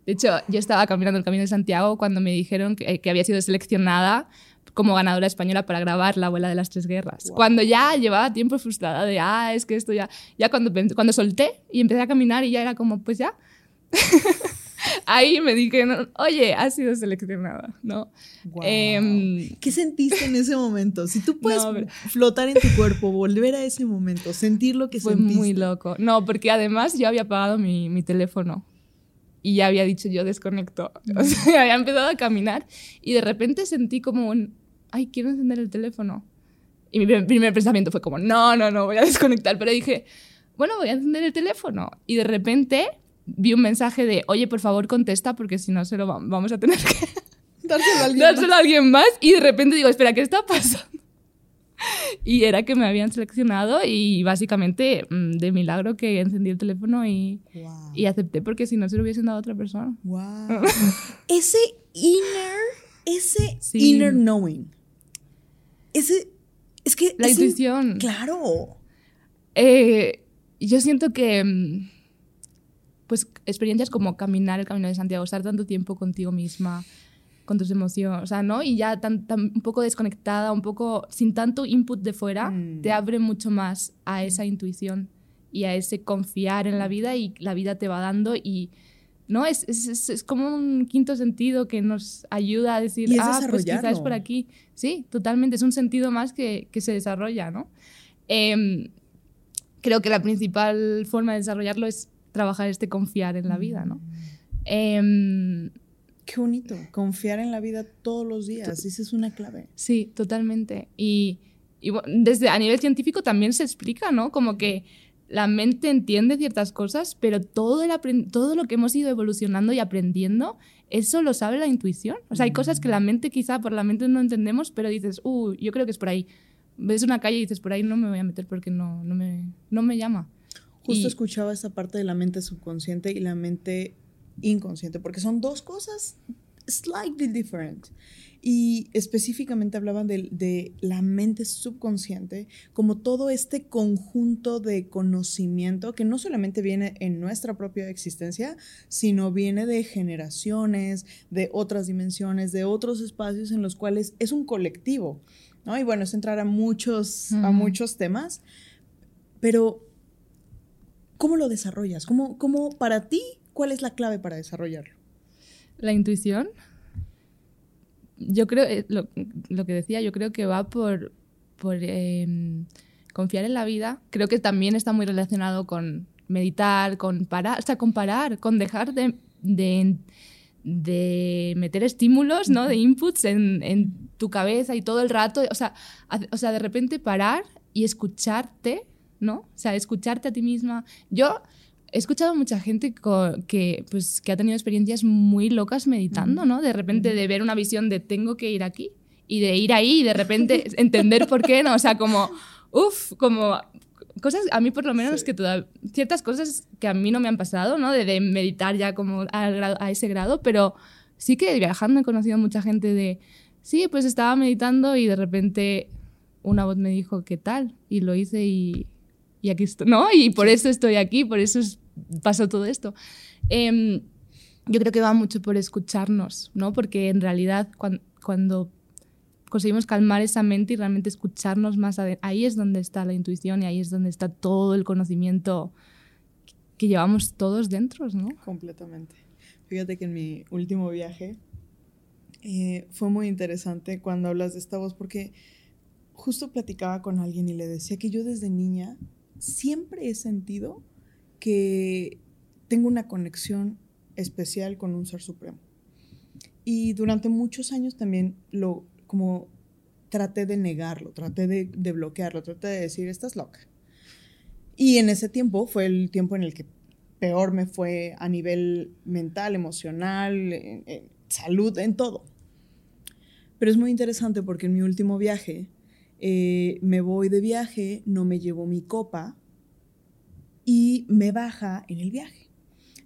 De hecho, yo estaba caminando el Camino de Santiago cuando me dijeron que, que había sido seleccionada como ganadora española para grabar La abuela de las tres guerras. Cuando ya llevaba tiempo frustrada de, ah, es que esto ya, ya cuando, cuando solté y empecé a caminar y ya era como, pues ya. Ahí me dije, oye, has sido seleccionada, ¿no? Em, ¿Qué sentiste en ese momento? Si tú puedes flotar en tu cuerpo, volver a ese momento, sentir lo que fue sentiste. Fue muy loco. No, porque además yo había apagado mi, mi teléfono y ya había dicho yo desconecto. O sea, había empezado a caminar y de repente sentí como un, ay, quiero encender el teléfono. Y mi primer pensamiento fue como, no, no, no, voy a desconectar. Pero dije, bueno, voy a encender el teléfono. Y de repente vi un mensaje de, oye, por favor, contesta porque si no se lo vamos a tener que dárselo a alguien, dárselo más. A alguien más. Y de repente digo, espera, ¿qué está pasando? Y era que me habían seleccionado y básicamente mm, de milagro que encendí el teléfono y, y acepté porque si no se lo hubiesen dado a otra persona. Wow. ese inner, ese inner knowing ese, es que... La intuición. claro. Eh, yo siento que, mm, pues, experiencias como caminar el Camino de Santiago, estar tanto tiempo contigo misma, con tus emociones, o sea, ¿no? Y ya tan, un poco desconectada, un poco sin tanto input de fuera, mm. te abre mucho más a esa intuición y a ese confiar en la vida y la vida te va dando y ¿no? Es, es, es, como un quinto sentido que nos ayuda a decir, ah, pues quizás por aquí. Sí, totalmente, es un sentido más que, que se desarrolla, ¿no? Em, creo que la principal forma de desarrollarlo es trabajar este confiar en la vida, ¿no? Em, Qué bonito, confiar en la vida todos los días, esa es una clave. Sí, totalmente. Y, y desde a nivel científico también se explica, ¿no? Como que la mente entiende ciertas cosas, pero todo, el todo lo que hemos ido evolucionando y aprendiendo, eso lo sabe la intuición. O sea, hay cosas que la mm. mente quizá por la mente no entendemos, pero dices, uh, yo creo que es por ahí. Ves una calle y dices, por ahí no me voy a meter porque no, no, me, no me llama. Justo escuchaba esa parte de la mente subconsciente y la mente inconsciente, porque son dos cosas slightly different. Y específicamente hablaban de, la mente subconsciente como todo este conjunto de conocimiento que no solamente viene en nuestra propia existencia, sino viene de generaciones, de otras dimensiones, de otros espacios en los cuales es un colectivo. ¿no? Y bueno, es entrar a muchos, a muchos temas, pero ¿cómo lo desarrollas? ¿Cómo, ¿Cómo para ti, cuál es la clave para desarrollarlo? La intuición yo creo, eh, lo, que decía, yo creo que va por, por em, confiar en la vida. Creo que también está muy relacionado con meditar, con parar, o sea, con parar, con dejar de, de, meter estímulos, ¿no? De inputs en, en, tu cabeza y todo el rato. O sea, o sea, de repente parar y escucharte, ¿no? O sea, escucharte a ti misma. Yo he escuchado a mucha gente que, pues, que ha tenido experiencias muy locas meditando, ¿no? De repente de ver una visión de tengo que ir aquí y de ir ahí y de repente entender por qué, ¿no? O sea, como, uff, como cosas, a mí por lo menos que todas, ciertas cosas que a mí no me han pasado, ¿no? De, meditar ya como a, a, ese grado, pero sí que viajando he conocido mucha gente de Sí, pues estaba meditando y de repente una voz me dijo, ¿qué tal? Y lo hice y, y aquí estoy, ¿no? Y por eso estoy aquí, por eso pasó todo esto. Em, yo creo que va mucho por escucharnos, ¿no? Porque en realidad cuando, cuando conseguimos calmar esa mente y realmente escucharnos más, ahí es donde está la intuición y ahí es donde está todo el conocimiento que llevamos todos dentro, ¿no? Completamente. Fíjate que en mi último viaje eh, fue muy interesante cuando hablas de esta voz porque justo platicaba con alguien y le decía que yo desde niña siempre he sentido que tengo una conexión especial con un ser supremo. Y durante muchos años también lo como traté de negarlo, traté de, bloquearlo, traté de decir, estás loca. Y en ese tiempo fue el tiempo en el que peor me fue a nivel mental, emocional, salud, en todo. Pero es muy interesante porque en mi último viaje, eh, me voy de viaje, no me llevo mi copa y me baja en el viaje.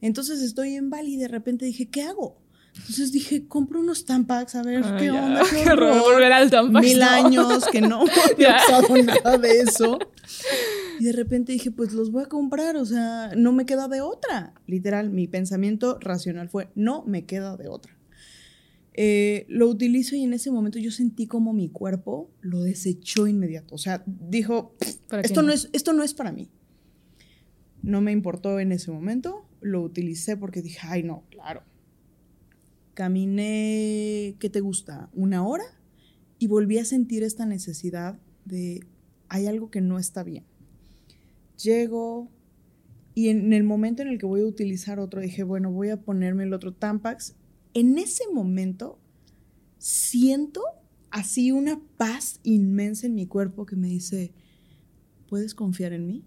Entonces estoy en Bali y de repente dije, ¿qué hago? Entonces dije, compro unos Tampax, a ver qué onda. Qué, Volver al Tampax, Mil años que no había usado nada de eso. Y de repente dije, pues los voy a comprar, o sea, no me queda de otra. Literal, mi pensamiento racional fue, no me queda de otra. Eh, lo utilizo y en ese momento yo sentí como mi cuerpo lo desechó inmediato. O sea, dijo, esto no? es, esto no es para mí. No me importó en ese momento, lo utilicé porque dije, ay no, claro. Caminé, ¿qué te gusta? Una hora y volví a sentir esta necesidad de, hay algo que no está bien Llego y en el momento en el que voy a utilizar otro, dije, bueno, voy a ponerme el otro Tampax. En ese momento siento así una paz inmensa en mi cuerpo que me dice, ¿puedes confiar en mí?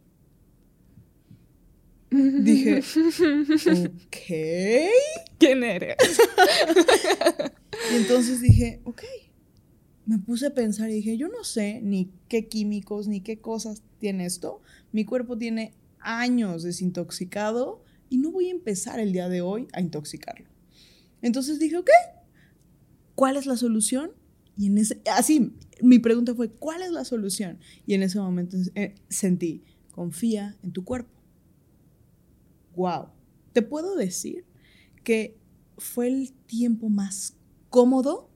Dije, ok. ¿Quién eres? y entonces dije, ok. Me puse a pensar y dije, yo no sé ni qué químicos ni qué cosas tiene esto, mi cuerpo tiene años desintoxicado y no voy a empezar el día de hoy a intoxicarlo. Entonces dije, ok, ¿cuál es la solución? Y en ese, así, mi pregunta fue, ¿cuál es la solución? Y en ese momento eh, sentí, confía en tu cuerpo. Wow. Te puedo decir que fue el tiempo más cómodo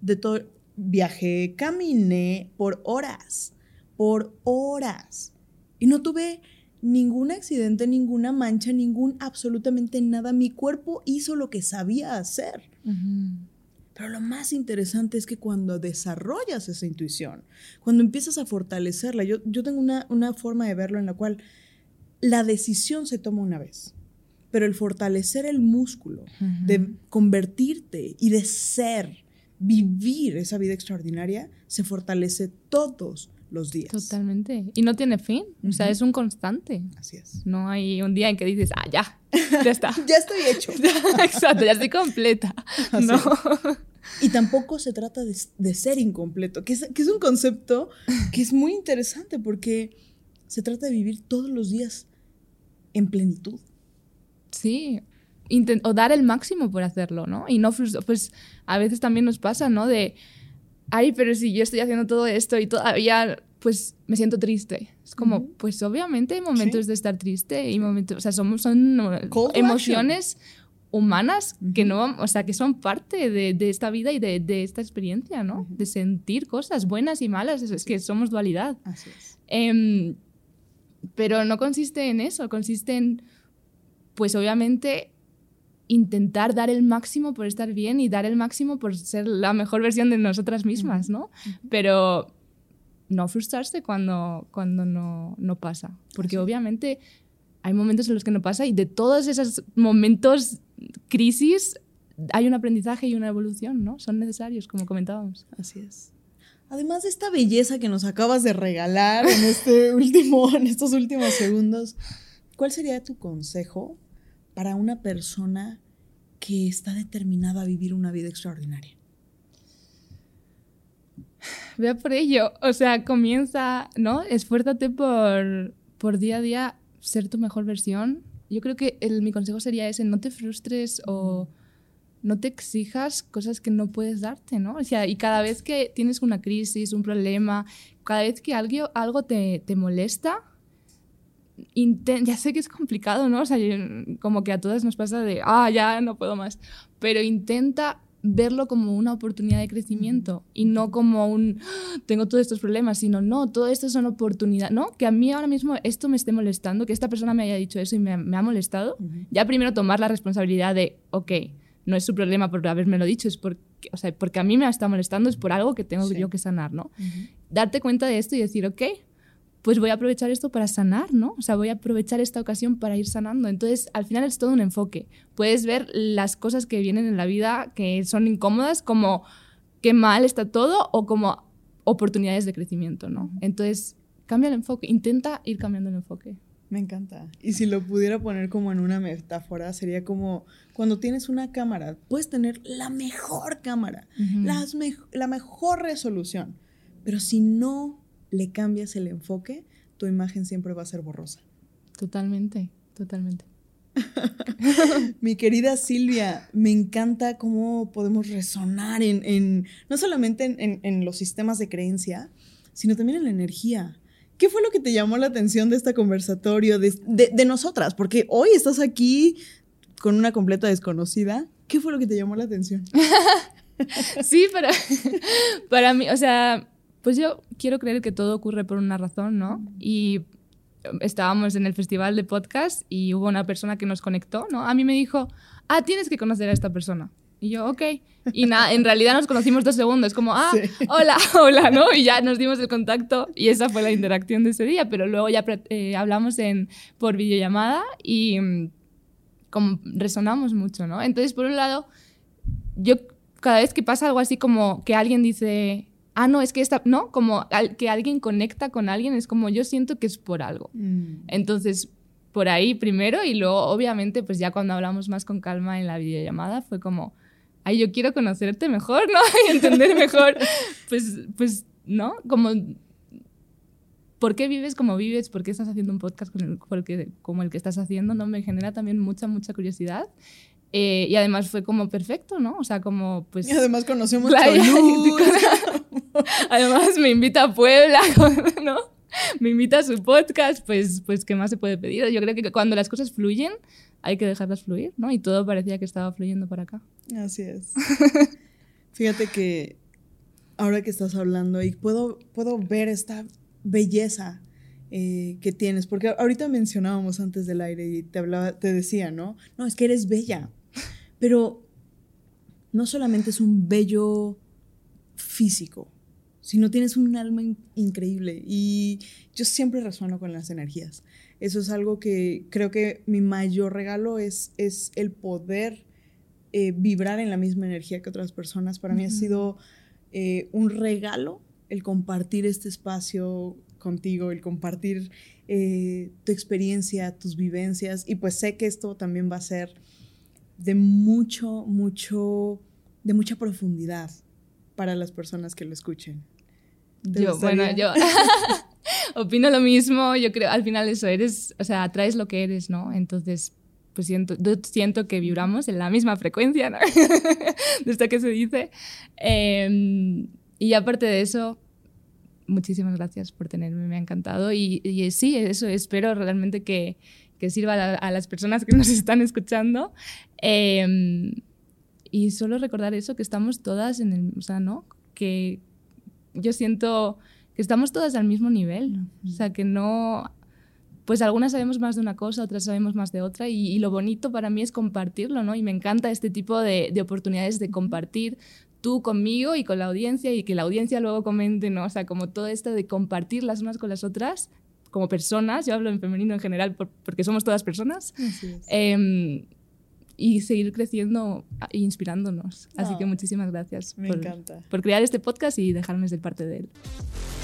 de todo. Viajé, caminé por horas, por horas. Y no tuve ningún accidente, ninguna mancha, ningún absolutamente nada. Mi cuerpo hizo lo que sabía hacer. Pero lo más interesante es que cuando desarrollas esa intuición, cuando empiezas a fortalecerla, yo, yo tengo una, una forma de verlo en la cual la decisión se toma una vez, pero el fortalecer el músculo, de convertirte y de ser, vivir esa vida extraordinaria, se fortalece todos los días. Totalmente. Y no tiene fin. O sea, es un constante. Así es. No hay un día en que dices, ah, ya, ya está. ya estoy hecho. Exacto, ya estoy completa. no. Y tampoco se trata de, ser incompleto, que es, que es, un concepto que es muy interesante porque se trata de vivir todos los días en plenitud. Sí, o dar el máximo por hacerlo, ¿no? Y no, pues a veces también nos pasa, ¿no? De ay, pero si yo estoy haciendo todo esto y todavía, pues me siento triste. Es como, pues obviamente hay momentos de estar triste y momentos, o sea, somos, son emociones humanas que no, o sea, que son parte de, de esta vida y de, de esta experiencia, ¿no? De sentir cosas buenas y malas, es, que somos dualidad. Así es. Em, pero no consiste en eso, consiste en, pues obviamente intentar dar el máximo por estar bien y dar el máximo por ser la mejor versión de nosotras mismas, ¿no? Pero no frustrarse cuando, cuando no, no pasa, porque obviamente hay momentos en los que no pasa y de todos esos momentos crisis hay un aprendizaje y una evolución, ¿no? Son necesarios, como comentábamos. Así es. Además de esta belleza que nos acabas de regalar en, este último, en estos últimos segundos, ¿cuál sería tu consejo para una persona que está determinada a vivir una vida extraordinaria? Vea por ello, o sea, comienza, ¿no? Esfuérzate por, por día a día ser tu mejor versión. Yo creo que el, mi consejo sería ese, no te frustres o no te exijas cosas que no puedes darte, ¿no? O sea, y cada vez que tienes una crisis, un problema, cada vez que algo, algo te, te molesta, ya sé que es complicado, ¿no? O sea, como que a todas nos pasa de, ah, ya no puedo más, pero intenta verlo como una oportunidad de crecimiento y no como un tengo todos estos problemas, sino no, todo esto son oportunidades, ¿no? Que a mí ahora mismo esto me esté molestando, que esta persona me haya dicho eso y me, ha molestado, ya primero tomar la responsabilidad de, ok, no es su problema por lo dicho, es porque, o sea, porque a mí me está molestando, es por algo que tengo yo que sanar, ¿no? Darte cuenta de esto y decir, ok, pues voy a aprovechar esto para sanar, ¿no? O sea, voy a aprovechar esta ocasión para ir sanando. Entonces, al final es todo un enfoque. Puedes ver las cosas que vienen en la vida que son incómodas como qué mal está todo o como oportunidades de crecimiento, ¿no? Entonces, cambia el enfoque, intenta ir cambiando el enfoque. Me encanta. Y si lo pudiera poner como en una metáfora, sería como cuando tienes una cámara, puedes tener la mejor cámara, la mejor resolución, pero si no le cambias el enfoque, tu imagen siempre va a ser borrosa. Totalmente, totalmente. Mi querida Silvia, me encanta cómo podemos resonar en, no solamente en, los sistemas de creencia, sino también en la energía. ¿Qué fue lo que te llamó la atención de este conversatorio, de, de nosotras? Porque hoy estás aquí con una completa desconocida. ¿Qué fue lo que te llamó la atención? sí, para, para mí, o sea, pues yo quiero creer que todo ocurre por una razón, ¿no? Y estábamos en el festival de podcast y hubo una persona que nos conectó, ¿no? A mí me dijo, ah, tienes que conocer a esta persona. Y yo, ok. Y nada, en realidad nos conocimos dos segundos, como, ah, hola, hola, ¿no? Y ya nos dimos el contacto y esa fue la interacción de ese día, pero luego ya eh, hablamos en, por videollamada y mm, como resonamos mucho, ¿no? Entonces, por un lado, yo cada vez que pasa algo así como que alguien dice, ah, no, es que esta, no, como que alguien conecta con alguien, es como yo siento que es por algo. Mm. Entonces, por ahí primero y luego, obviamente, pues ya cuando hablamos más con calma en la videollamada, fue como, ay, yo quiero conocerte mejor, ¿no? y entender mejor, pues, pues, ¿no? Como, ¿por qué vives como vives? ¿Por qué estás haciendo un podcast como el que estás haciendo? ¿no? Me genera también mucha, mucha curiosidad. Eh, y además fue como perfecto, ¿no? O sea, como pues... Y además conocemos Además me invita a Puebla, ¿no? Me invita a su podcast, pues, pues ¿qué más se puede pedir? Yo creo que cuando las cosas fluyen, hay que dejarlas fluir, ¿no? Y todo parecía que estaba fluyendo para acá. Así es. Fíjate que ahora que estás hablando y puedo, puedo ver esta belleza eh, que tienes, porque ahorita mencionábamos antes del aire y te hablaba, te decía, ¿no? No, es que eres bella, pero no solamente es un bello físico, sino tienes un alma increíble. Y yo siempre resueno con las energías. Eso es algo que creo que mi mayor regalo es, es el poder eh, vibrar en la misma energía que otras personas. Para mí ha sido eh, un regalo el compartir este espacio contigo, el compartir eh, tu experiencia, tus vivencias. Y pues sé que esto también va a ser de mucho, mucho, de mucha profundidad para las personas que lo escuchen. Yo, bueno, yo opino lo mismo, yo creo, al final eso eres, o sea, atraes lo que eres, ¿no? Entonces, pues siento, yo siento que vibramos en la misma frecuencia, ¿no? de esto que se dice. Em, y aparte de eso, muchísimas gracias por tenerme, me ha encantado. Y, y sí, eso, espero realmente que, que sirva a, las personas que nos están escuchando. Eh, y solo recordar eso, que estamos todas en el, o sea, ¿no? Que yo siento que estamos todas al mismo nivel, o sea, que no, pues algunas sabemos más de una cosa, otras sabemos más de otra, y, lo bonito para mí es compartirlo, ¿no? Y me encanta este tipo de, de, oportunidades de compartir tú conmigo y con la audiencia y que la audiencia luego comente, ¿no? O sea, como todo esto de compartir las unas con las otras como personas, yo hablo en femenino en general porque somos todas personas. Em, y seguir creciendo e inspirándonos. Así que muchísimas gracias por, por crear este podcast y dejarme ser parte de él.